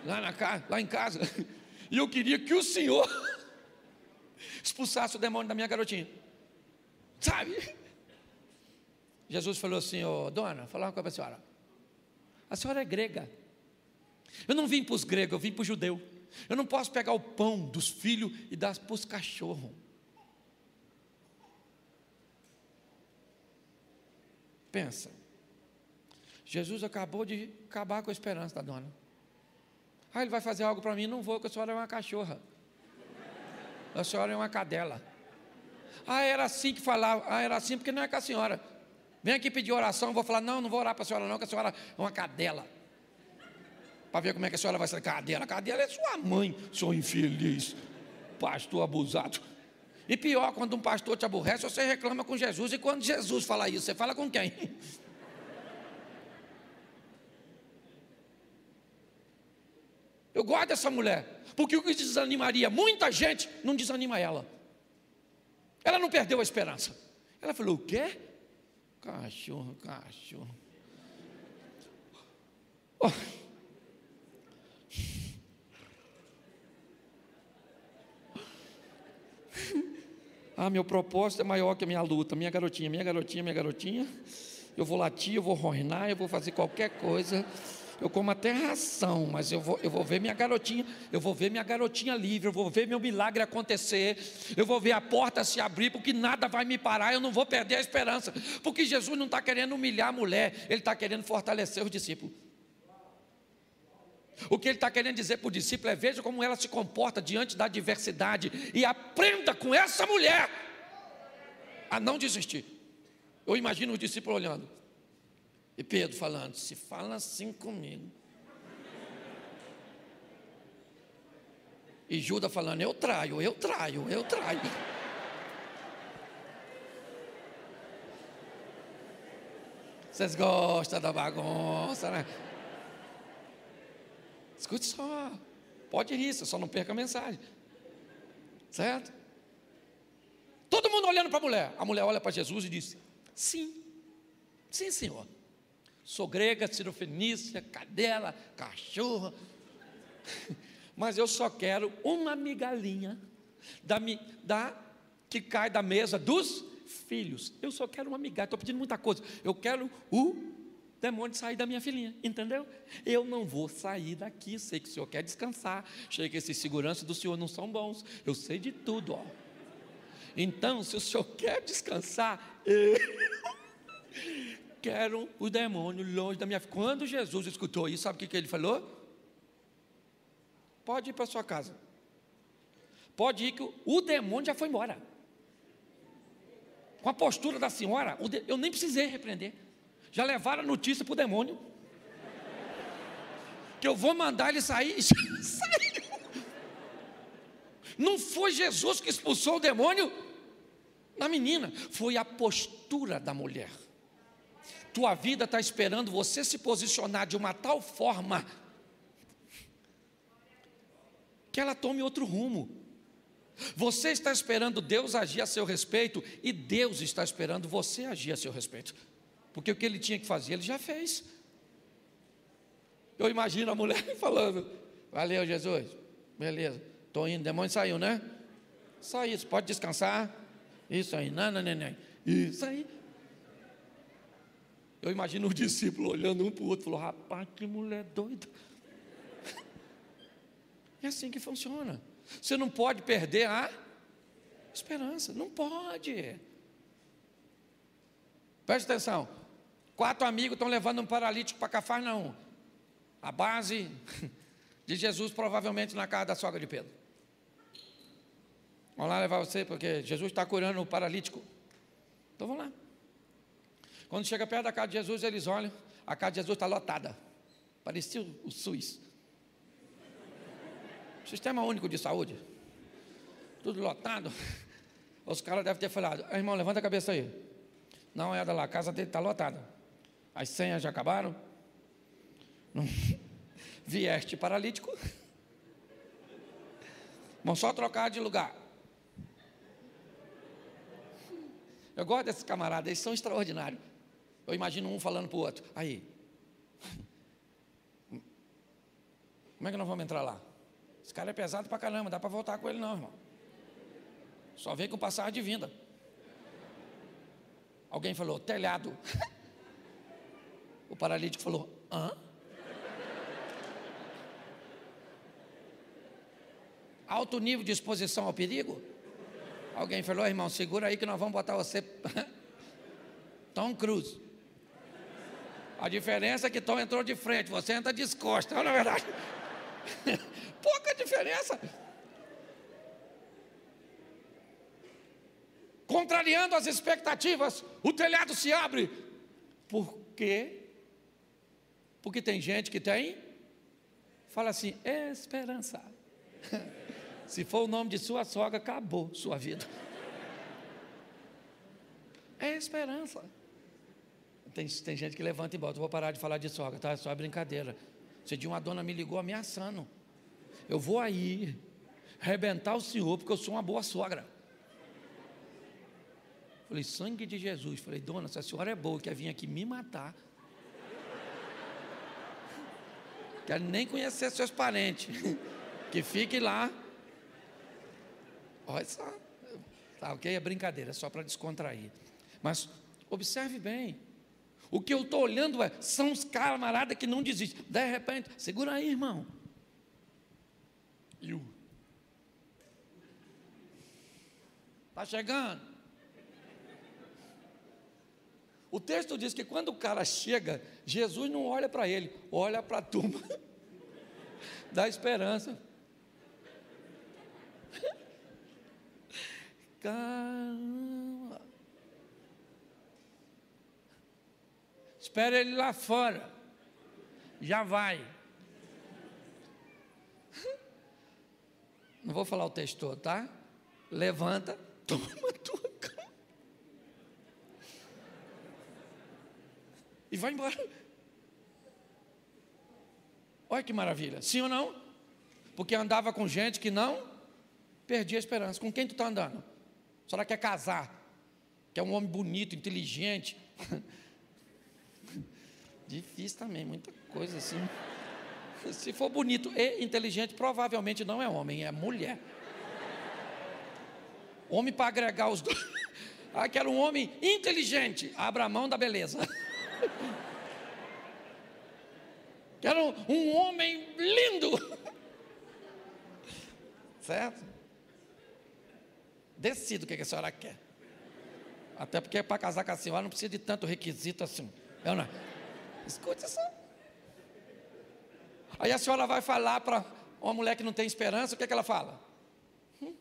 lá, na lá em casa. E eu queria que o Senhor expulsasse o demônio da minha garotinha. Sabe? Jesus falou assim: oh, Dona, falar uma coisa para a senhora. A senhora é grega. Eu não vim para os gregos, eu vim para o judeu. Eu não posso pegar o pão dos filhos e dar para os cachorros. Pensa. Jesus acabou de acabar com a esperança da dona. Ah, ele vai fazer algo para mim? Não vou, porque a senhora é uma cachorra. A senhora é uma cadela. Ah, era assim que falava. Ah, era assim porque não é com a senhora. Vem aqui pedir oração, vou falar, não, não vou orar para a senhora não, que a senhora é uma cadela para ver como é que a senhora vai sair. Cadela, cadela é sua mãe, seu infeliz, pastor abusado. E pior, quando um pastor te aborrece, você reclama com Jesus. E quando Jesus fala isso, você fala com quem? Eu gosto dessa mulher, porque o que desanimaria muita gente não desanima ela. Ela não perdeu a esperança. Ela falou: o quê? Cachorro, cachorro. Oh. Ah, meu propósito é maior que a minha luta. Minha garotinha, minha garotinha, minha garotinha. Eu vou latir, eu vou rornar, eu vou fazer qualquer coisa. Eu como até ração, mas eu vou, eu vou ver minha garotinha, eu vou ver minha garotinha livre, eu vou ver meu milagre acontecer, eu vou ver a porta se abrir, porque nada vai me parar, eu não vou perder a esperança, porque Jesus não está querendo humilhar a mulher, Ele está querendo fortalecer os discípulos. O que ele está querendo dizer para o discípulo é: veja como ela se comporta diante da adversidade e aprenda com essa mulher a não desistir. Eu imagino o discípulo olhando e Pedro falando: se fala assim comigo. E Judas falando: eu traio, eu traio, eu traio. Vocês gostam da bagunça, né? Escute só. Pode rir, só não perca a mensagem. Certo? Todo mundo olhando para a mulher. A mulher olha para Jesus e diz: Sim, sim, senhor. Sou grega, cirofenícia, cadela, cachorra. Mas eu só quero uma migalhinha da, da, que cai da mesa dos filhos. Eu só quero uma migalha. Estou pedindo muita coisa. Eu quero o demônio sair da minha filhinha, entendeu? Eu não vou sair daqui, sei que o senhor quer descansar, sei que esses seguranças do senhor não são bons, eu sei de tudo, ó. Então, se o senhor quer descansar, eu quero o demônio longe da minha filha. Quando Jesus escutou isso, sabe o que, que ele falou? Pode ir para sua casa. Pode ir que o demônio já foi embora. Com a postura da senhora, eu nem precisei repreender já levaram a notícia para o demônio. Que eu vou mandar ele sair. Saiu. Não foi Jesus que expulsou o demônio na menina, foi a postura da mulher. Tua vida está esperando você se posicionar de uma tal forma que ela tome outro rumo. Você está esperando Deus agir a seu respeito e Deus está esperando você agir a seu respeito. Porque o que ele tinha que fazer, ele já fez. Eu imagino a mulher falando: Valeu, Jesus. Beleza. Estou indo. Demônio saiu, né? Só isso. Pode descansar. Isso aí. Não, não, não. Isso aí. Eu imagino o discípulo olhando um para o outro, falou: rapaz, que mulher doida. É assim que funciona. Você não pode perder a esperança. Não pode. Preste atenção. Quatro amigos estão levando um paralítico para Cafarnaum. A base de Jesus provavelmente na casa da sogra de Pedro. Vamos lá levar você, porque Jesus está curando o paralítico. Então vamos lá. Quando chega perto da casa de Jesus, eles olham, a casa de Jesus está lotada. Parecia o SUS. Sistema Único de Saúde. Tudo lotado. Os caras devem ter falado, irmão, levanta a cabeça aí. Não é da lá, a casa dele está lotada. As senhas já acabaram. Não. Vieste paralítico. Vamos só trocar de lugar. Eu gosto desses camaradas, eles são extraordinários. Eu imagino um falando para o outro. Aí. Como é que nós vamos entrar lá? Esse cara é pesado para caramba, dá para voltar com ele não, irmão. Só vem com passagem de vinda. Alguém falou, telhado. O paralítico falou, hã? Alto nível de exposição ao perigo? Alguém falou, irmão, segura aí que nós vamos botar você. Tom Cruise. A diferença é que Tom entrou de frente, você entra de costas, não é verdade? Pouca diferença. Contrariando as expectativas, o telhado se abre. Por quê? Porque tem gente que tem, fala assim, esperança. Se for o nome de sua sogra, acabou sua vida. É esperança. Tem, tem gente que levanta e bota, vou parar de falar de sogra, tá? É só brincadeira. Esse dia uma dona me ligou ameaçando. Eu vou aí arrebentar o senhor, porque eu sou uma boa sogra. Falei, sangue de Jesus. Falei, dona, se a senhora é boa, quer vir aqui me matar. Quero nem conhecer seus parentes. Que fique lá. Olha só. Tá ok? É brincadeira, é só para descontrair. Mas observe bem. O que eu estou olhando é, são os camaradas que não desistem. De repente, segura aí, irmão. E o. Está chegando. O texto diz que quando o cara chega, Jesus não olha para ele, olha para a turma da esperança. Caramba. Espera ele lá fora. Já vai. Não vou falar o texto tá? Levanta, toma a tua cama. E vai embora. Olha que maravilha. Sim ou não? Porque andava com gente que não perdia a esperança. Com quem tu está andando? Será que quer casar? Que é um homem bonito, inteligente. Difícil também, muita coisa assim. Se for bonito e inteligente, provavelmente não é homem, é mulher. Homem para agregar os dois. Ah, quero um homem inteligente. Abra a mão da beleza. Quero um homem lindo. Certo? Decido o que a senhora quer. Até porque para casar com a senhora não precisa de tanto requisito assim. Eu não. Escute só. Aí a senhora vai falar para uma mulher que não tem esperança, o que, é que ela fala? Hum?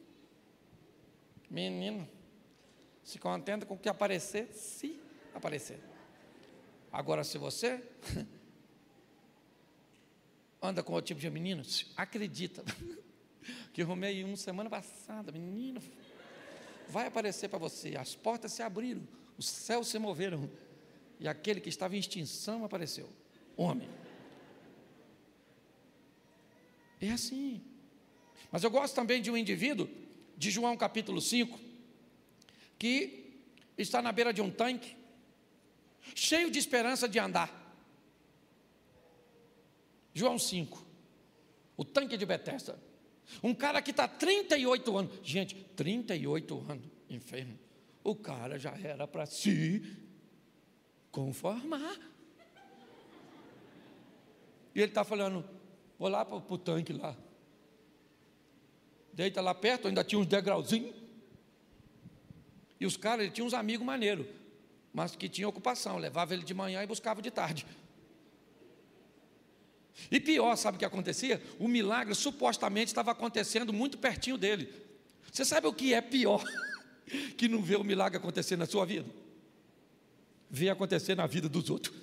Menino, se contenta com o que aparecer, se aparecer. Agora, se você anda com o tipo de menino, acredita. Que arrumei um semana passada, menino, vai aparecer para você. As portas se abriram, os céus se moveram, e aquele que estava em extinção apareceu. Homem. É assim. Mas eu gosto também de um indivíduo, de João capítulo 5, que está na beira de um tanque, cheio de esperança de andar. João 5. O tanque de Bethesda. Um cara que está 38 anos. Gente, 38 anos enfermo. O cara já era para se conformar. E ele está falando, vou lá para o tanque lá. Deita lá perto, ainda tinha uns degrauzinhos. E os caras, ele tinha uns amigos maneiros, mas que tinham ocupação, levava ele de manhã e buscava de tarde. E pior, sabe o que acontecia? O milagre supostamente estava acontecendo muito pertinho dele. Você sabe o que é pior que não ver o milagre acontecer na sua vida? Ver acontecer na vida dos outros.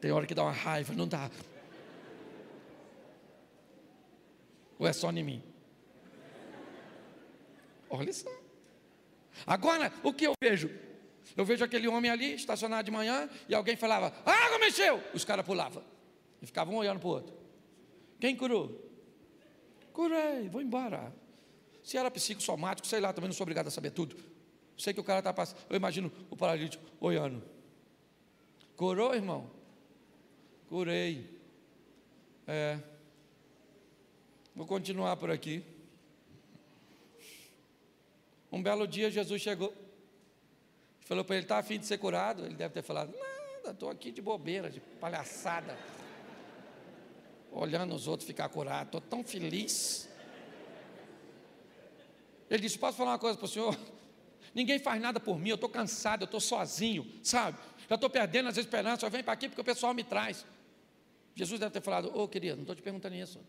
Tem hora que dá uma raiva, não dá. Ou é só em mim? Olha só. Agora, o que eu vejo? Eu vejo aquele homem ali, estacionado de manhã, e alguém falava, água mexeu! Os caras pulavam. E ficavam um olhando para o outro. Quem curou? Curei, vou embora. Se era psicossomático, sei lá, também não sou obrigado a saber tudo. Sei que o cara está passando. Eu imagino o paralítico olhando. Curou, irmão? Curei. É. Vou continuar por aqui. Um belo dia Jesus chegou. Falou para ele: está afim de ser curado? Ele deve ter falado: Nada, estou aqui de bobeira, de palhaçada olhando os outros ficar curados, estou tão feliz. Ele disse: Posso falar uma coisa para o senhor? Ninguém faz nada por mim, eu estou cansado, eu estou sozinho, sabe? Eu estou perdendo as esperanças, eu venho para aqui porque o pessoal me traz. Jesus deve ter falado: Ô oh, querido, não estou te perguntando isso.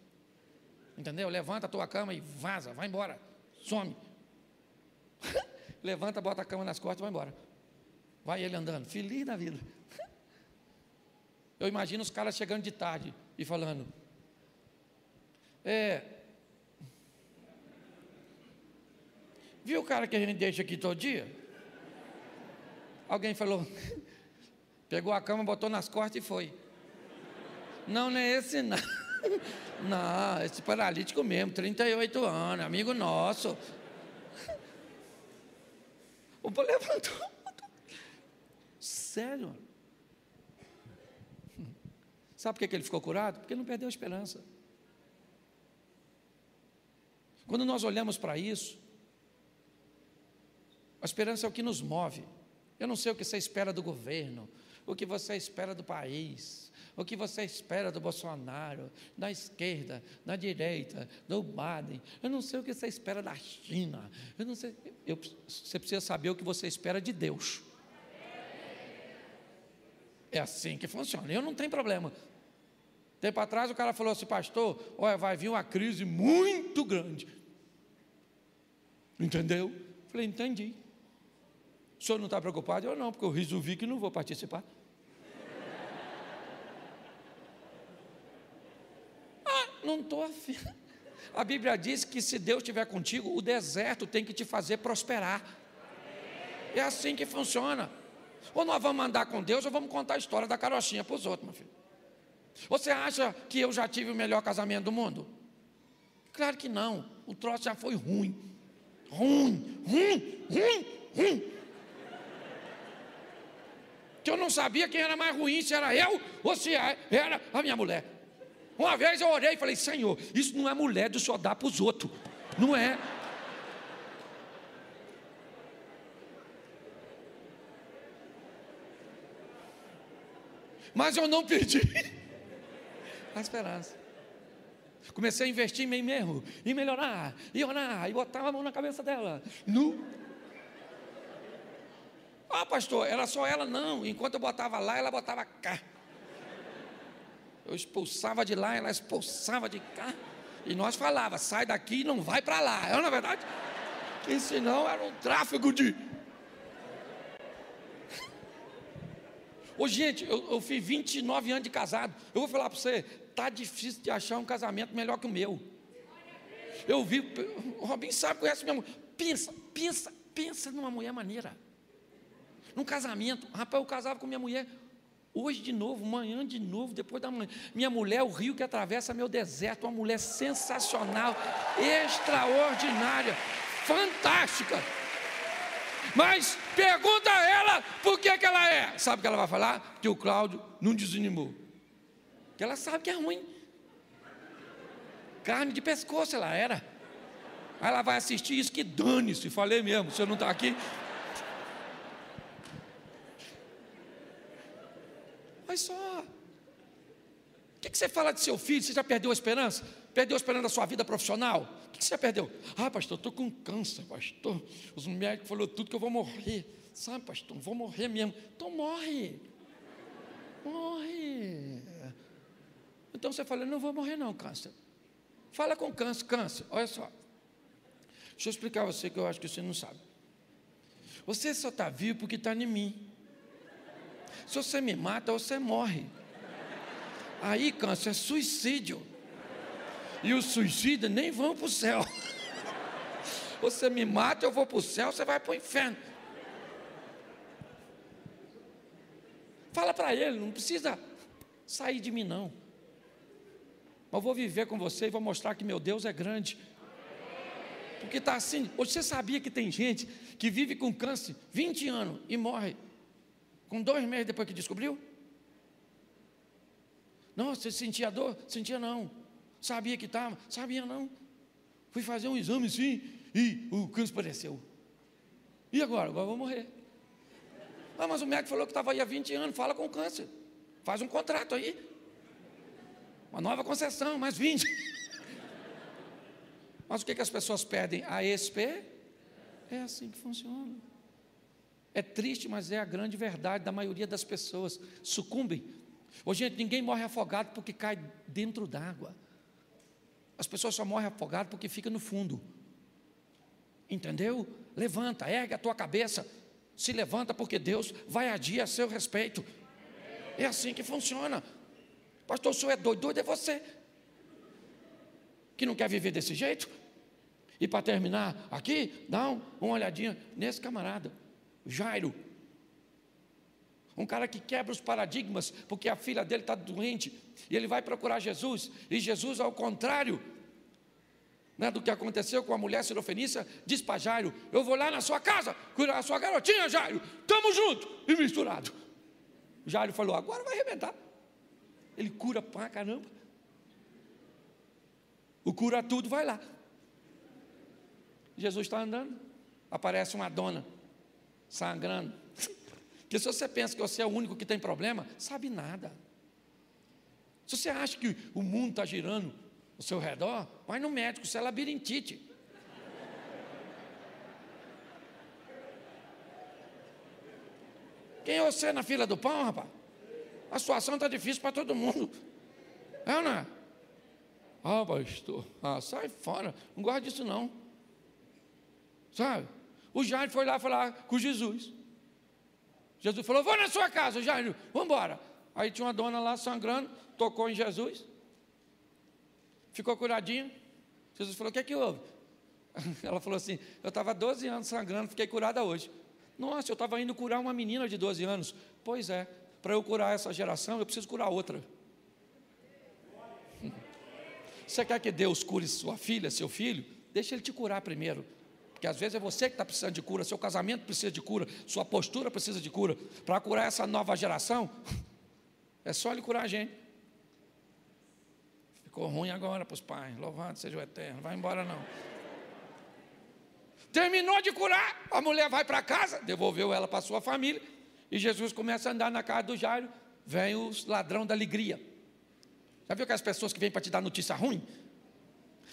Entendeu? Levanta a tua cama e vaza, vai embora, some. Levanta, bota a cama nas costas e vai embora. Vai ele andando, feliz da vida. Eu imagino os caras chegando de tarde e falando: É. Viu o cara que a gente deixa aqui todo dia? Alguém falou, pegou a cama, botou nas costas e foi. Não, não é esse não. Não, esse paralítico mesmo, 38 anos, amigo nosso. O levantou. Sério? Sabe por que ele ficou curado? Porque ele não perdeu a esperança. Quando nós olhamos para isso, a esperança é o que nos move. Eu não sei o que você espera do governo, o que você espera do país, o que você espera do Bolsonaro, da esquerda, da direita, do Biden. Eu não sei o que você espera da China. Eu não sei. Eu, você precisa saber o que você espera de Deus. É assim que funciona. Eu não tenho problema. Tempo atrás o cara falou assim, pastor, olha, vai vir uma crise muito grande. Entendeu? Falei, entendi. O senhor não está preocupado? Eu não, porque eu resolvi que não vou participar. ah, não estou afim. A Bíblia diz que se Deus estiver contigo, o deserto tem que te fazer prosperar. É assim que funciona. Ou nós vamos andar com Deus, ou vamos contar a história da carochinha para os outros, meu filho. Você acha que eu já tive o melhor casamento do mundo? Claro que não. O troço já foi ruim. Ruim, ruim, ruim, ruim. Que eu não sabia quem era mais ruim, se era eu ou se era a minha mulher. Uma vez eu orei e falei: Senhor, isso não é mulher do senhor dar para os outros. Não é. Mas eu não pedi a esperança. Comecei a investir em mim mesmo, e melhorar, e orar, e botar a mão na cabeça dela. Nu. Ah, pastor, era só ela? Não. Enquanto eu botava lá, ela botava cá. Eu expulsava de lá, ela expulsava de cá. E nós falava, sai daqui e não vai para lá. É na verdade? Que senão era um tráfego de Ô, gente, eu, eu fiz 29 anos de casado. Eu vou falar para você, tá difícil de achar um casamento melhor que o meu. Eu vi, o Robin sabe, conhece minha mulher. Pensa, pensa, pensa numa mulher maneira. Num casamento. Rapaz, eu casava com minha mulher hoje de novo, amanhã de novo, depois da manhã. Minha mulher, o rio que atravessa meu deserto, uma mulher sensacional, extraordinária, fantástica. Mas pergunta a ela por que, que ela é. Sabe o que ela vai falar? Que o Cláudio não desanimou. Que ela sabe que é ruim. carne de pescoço ela era. Aí ela vai assistir isso, que dane-se, falei mesmo, se eu não está aqui. Olha só. O que, que, você fala de seu filho? Você já perdeu a esperança? Perdeu a esperança da sua vida profissional? Que, você perdeu? Ah, pastor, estou com câncer, pastor. Os médicos falaram tudo que eu vou morrer. Sabe, pastor, vou morrer mesmo. Então morre. Morre. Então você fala, não vou morrer não, câncer. Fala com câncer, câncer, olha só. Deixa eu explicar a você que eu acho que você não sabe. Você só está vivo porque está em mim. Se você me mata, você morre. Aí, câncer, é suicídio. E os suicidas nem vão para o céu. Você me mata, eu vou para o céu, você vai para o inferno. Fala para ele, não precisa sair de mim, não. Mas vou viver com você e vou mostrar que meu Deus é grande. Porque está assim. Você sabia que tem gente que vive com câncer 20 anos e morre com dois meses depois que descobriu? Não, você sentia dor? Sentia não. Sabia que estava? Sabia não. Fui fazer um exame sim e o câncer apareceu. E agora? Agora eu vou morrer. Ah, mas o médico falou que estava aí há 20 anos. Fala com o câncer. Faz um contrato aí. Uma nova concessão, mais 20. Mas o que, que as pessoas pedem? A SP? É assim que funciona. É triste, mas é a grande verdade da maioria das pessoas. Sucumbem. Hoje, gente, ninguém morre afogado porque cai dentro d'água. As pessoas só morrem afogadas porque fica no fundo. Entendeu? Levanta, ergue a tua cabeça. Se levanta porque Deus vai agir a seu respeito. É assim que funciona. Pastor, o senhor é doido, doido é você. Que não quer viver desse jeito? E para terminar aqui, dá uma olhadinha nesse camarada, Jairo. Um cara que quebra os paradigmas, porque a filha dele está doente, e ele vai procurar Jesus, e Jesus, ao contrário né, do que aconteceu com a mulher sirofenícia, diz para Jairo: Eu vou lá na sua casa curar a sua garotinha, Jairo, estamos juntos e misturado. Jairo falou: Agora vai arrebentar. Ele cura pra caramba. O cura tudo vai lá. Jesus está andando, aparece uma dona sangrando. Porque se você pensa que você é o único que tem problema, sabe nada. Se você acha que o mundo está girando ao seu redor, vai no médico, você é labirintite. Quem é você na fila do pão, rapaz? A situação está difícil para todo mundo. É ou não é? Ah, pastor, ah, sai fora, não gosta disso não. Sabe? O Jairo foi lá falar com Jesus. Jesus falou: Vou na sua casa, Jairo, vamos embora. Aí tinha uma dona lá sangrando, tocou em Jesus, ficou curadinha. Jesus falou: O que é que houve? Ela falou assim: Eu estava 12 anos sangrando, fiquei curada hoje. Nossa, eu estava indo curar uma menina de 12 anos. Pois é, para eu curar essa geração, eu preciso curar outra. Você quer que Deus cure sua filha, seu filho? Deixa ele te curar primeiro. Porque às vezes é você que está precisando de cura, seu casamento precisa de cura, sua postura precisa de cura. Para curar essa nova geração, é só ele curar a gente. Ficou ruim agora para os pais. Louvado seja o eterno. Não vai embora não. Terminou de curar, a mulher vai para casa, devolveu ela para sua família. E Jesus começa a andar na casa do Jairo, vem os ladrão da alegria. Já viu aquelas pessoas que vêm para te dar notícia ruim?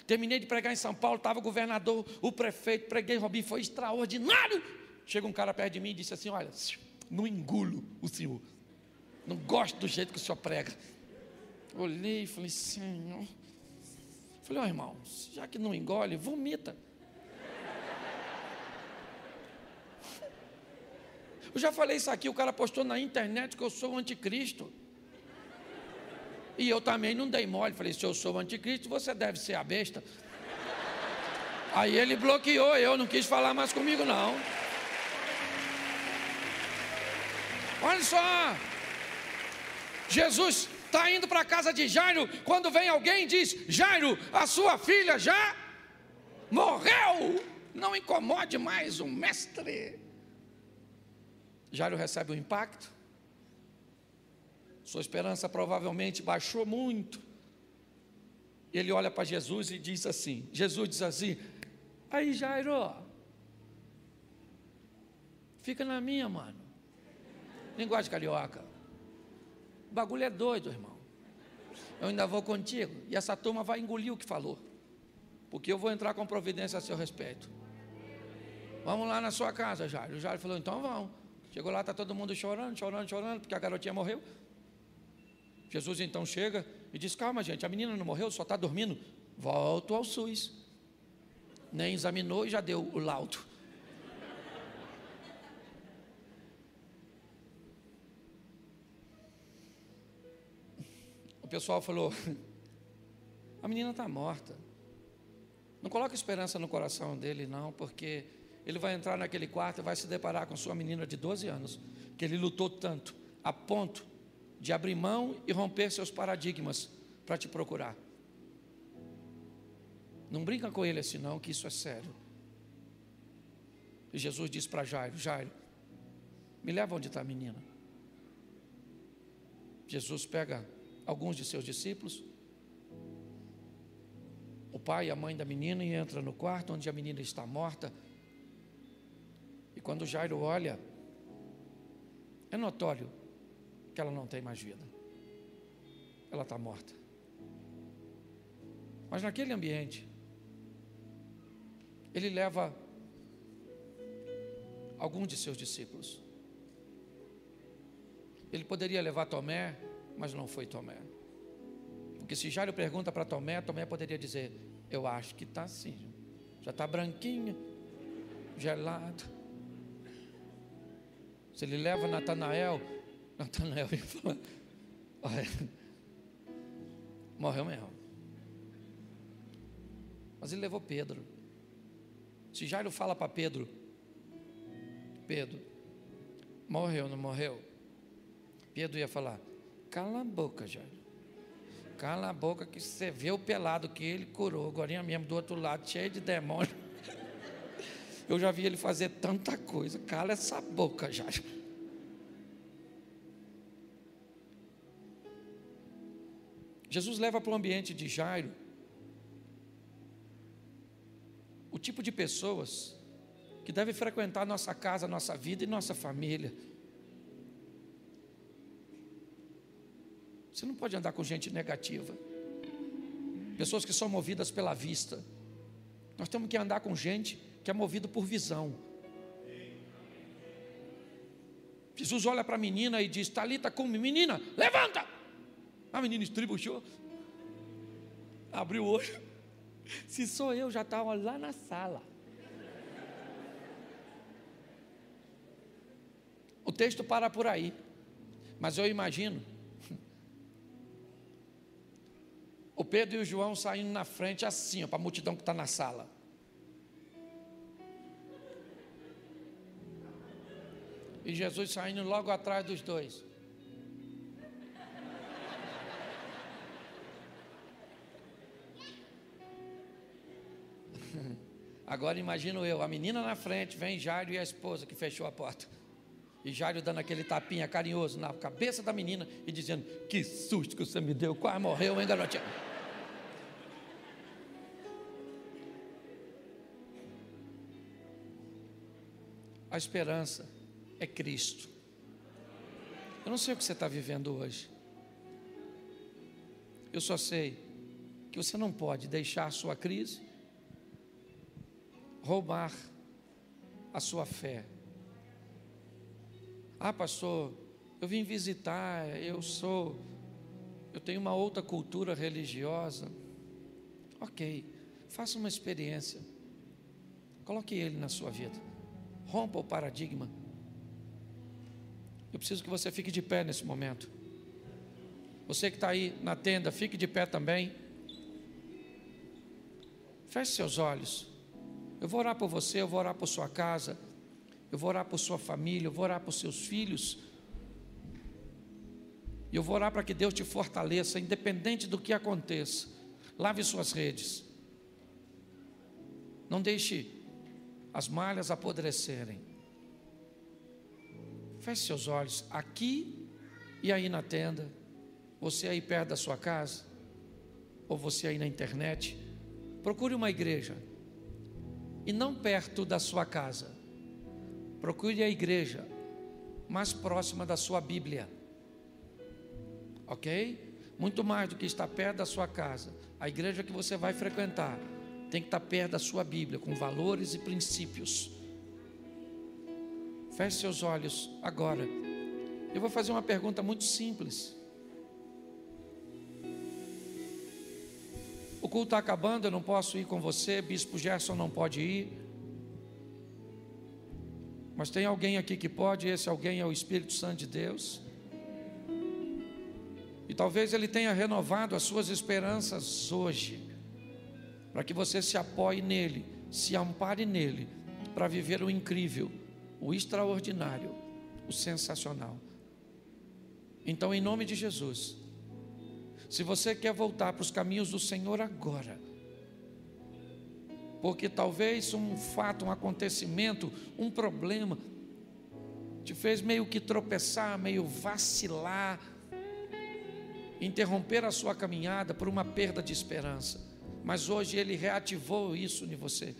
Terminei de pregar em São Paulo, estava o governador, o prefeito, preguei Robin, foi extraordinário. Chega um cara perto de mim e disse assim: Olha, não engulo o senhor, não gosto do jeito que o senhor prega. Olhei e falei: Senhor. Falei: Ó oh, irmão, já que não engole, vomita. Eu já falei isso aqui, o cara postou na internet que eu sou o anticristo. E eu também não dei mole. Falei, se eu sou o anticristo, você deve ser a besta. Aí ele bloqueou, eu não quis falar mais comigo, não. Olha só. Jesus está indo para a casa de Jairo, quando vem alguém e diz: Jairo, a sua filha já morreu. Não incomode mais o mestre. Jairo recebe o impacto. Sua esperança provavelmente baixou muito. ele olha para Jesus e diz assim: Jesus diz assim, aí Jairo, fica na minha, mano. Linguagem carioca. O bagulho é doido, irmão. Eu ainda vou contigo. E essa turma vai engolir o que falou. Porque eu vou entrar com providência a seu respeito. Vamos lá na sua casa, Jairo. O Jairo falou, então vamos. Chegou lá, está todo mundo chorando, chorando, chorando, porque a garotinha morreu. Jesus então chega e diz: Calma, gente, a menina não morreu, só está dormindo. Volto ao SUS. Nem examinou e já deu o laudo. O pessoal falou: A menina está morta. Não coloque esperança no coração dele, não, porque ele vai entrar naquele quarto e vai se deparar com sua menina de 12 anos, que ele lutou tanto, a ponto de abrir mão e romper seus paradigmas para te procurar. Não brinca com ele assim, não, que isso é sério. E Jesus disse para Jairo: Jairo, me leva onde está a menina. Jesus pega alguns de seus discípulos, o pai e a mãe da menina, e entra no quarto onde a menina está morta. E quando Jairo olha, é notório que ela não tem mais vida. Ela está morta. Mas naquele ambiente, ele leva alguns de seus discípulos. Ele poderia levar Tomé, mas não foi Tomé. Porque se Jairo pergunta para Tomé, Tomé poderia dizer: Eu acho que está assim, já está branquinho, gelado. Se ele leva Natanael, Natanael ia falar: Olha, morreu mesmo. Mas ele levou Pedro. Se Jairo fala para Pedro: Pedro, morreu, não morreu? Pedro ia falar: Cala a boca, Jairo. Cala a boca que você vê o pelado que ele curou, agora mesmo do outro lado, cheio de demônio. Eu já vi ele fazer tanta coisa. Cala essa boca, Jairo. Jesus leva para o ambiente de Jairo o tipo de pessoas que devem frequentar nossa casa, nossa vida e nossa família. Você não pode andar com gente negativa, pessoas que são movidas pela vista. Nós temos que andar com gente que é movido por visão. Jesus olha para a menina e diz: Talita, come, menina, levanta. A menina estribuchou, abriu o olho. Se sou eu, já estava lá na sala. O texto para por aí, mas eu imagino o Pedro e o João saindo na frente assim, para a multidão que está na sala. E Jesus saindo logo atrás dos dois. Agora imagino eu, a menina na frente, vem Jairo e a esposa que fechou a porta. E Jairo dando aquele tapinha carinhoso na cabeça da menina e dizendo: Que susto que você me deu, quase morreu, hein, garotinha? A esperança é Cristo. Eu não sei o que você está vivendo hoje. Eu só sei que você não pode deixar a sua crise roubar a sua fé. Ah, pastor, eu vim visitar, eu sou, eu tenho uma outra cultura religiosa. Ok, faça uma experiência. Coloque ele na sua vida. Rompa o paradigma. Eu preciso que você fique de pé nesse momento. Você que está aí na tenda, fique de pé também. Feche seus olhos. Eu vou orar por você, eu vou orar por sua casa, eu vou orar por sua família, eu vou orar por seus filhos. E eu vou orar para que Deus te fortaleça, independente do que aconteça. Lave suas redes. Não deixe as malhas apodrecerem. Feche seus olhos aqui e aí na tenda. Você aí perto da sua casa. ou você aí na internet, procure uma igreja. E não perto da sua casa. Procure a igreja mais próxima da sua Bíblia. Ok? Muito mais do que estar perto da sua casa. A igreja que você vai frequentar tem que estar perto da sua Bíblia, com valores e princípios. Feche seus olhos agora. Eu vou fazer uma pergunta muito simples. O culto está acabando, eu não posso ir com você, Bispo Gerson não pode ir. Mas tem alguém aqui que pode, esse alguém é o Espírito Santo de Deus. E talvez ele tenha renovado as suas esperanças hoje, para que você se apoie nele, se ampare nele, para viver o incrível, o extraordinário, o sensacional. Então, em nome de Jesus, se você quer voltar para os caminhos do Senhor agora, porque talvez um fato, um acontecimento, um problema, te fez meio que tropeçar, meio vacilar, interromper a sua caminhada por uma perda de esperança, mas hoje Ele reativou isso em você,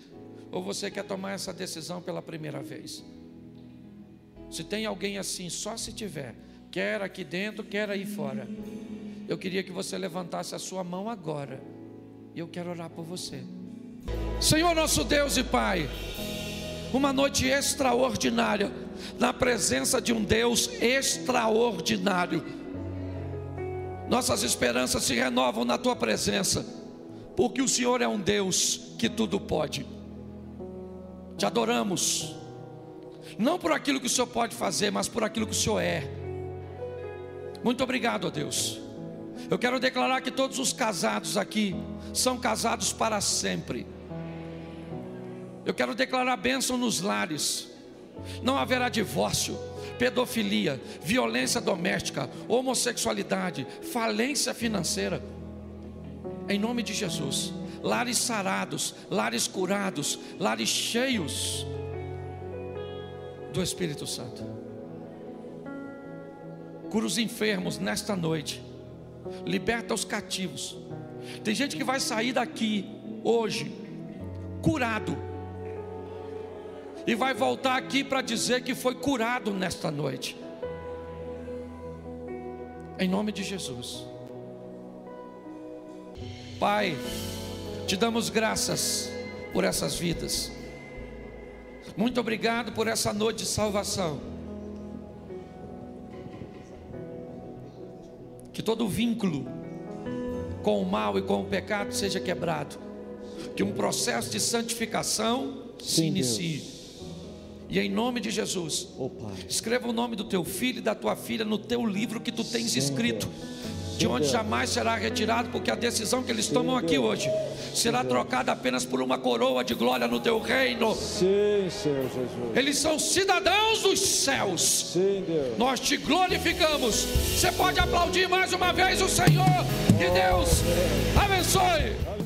ou você quer tomar essa decisão pela primeira vez? Se tem alguém assim, só se tiver, quer aqui dentro, quer aí fora, eu queria que você levantasse a sua mão agora, e eu quero orar por você. Senhor nosso Deus e Pai, uma noite extraordinária, na presença de um Deus extraordinário. Nossas esperanças se renovam na tua presença, porque o Senhor é um Deus que tudo pode. Te adoramos, não por aquilo que o Senhor pode fazer, mas por aquilo que o Senhor é. Muito obrigado, Deus. Eu quero declarar que todos os casados aqui são casados para sempre. Eu quero declarar bênção nos lares. Não haverá divórcio, pedofilia, violência doméstica, homossexualidade, falência financeira. Em nome de Jesus. Lares sarados, lares curados, lares cheios do Espírito Santo. Cura os enfermos nesta noite. Liberta os cativos. Tem gente que vai sair daqui hoje curado e vai voltar aqui para dizer que foi curado nesta noite. Em nome de Jesus. Pai, te damos graças por essas vidas. Muito obrigado por essa noite de salvação. Que todo vínculo com o mal e com o pecado seja quebrado. Que um processo de santificação Sim, se inicie. Deus. E em nome de Jesus, oh, escreva o nome do teu filho e da tua filha no teu livro que tu tens Sim, escrito, Deus. De onde jamais será retirado, porque a decisão que eles tomam aqui hoje será trocada apenas por uma coroa de glória no teu reino. Sim, Senhor Jesus. Eles são cidadãos dos céus. Sim, Deus. Nós te glorificamos. Você pode aplaudir mais uma vez o Senhor. Que Deus abençoe.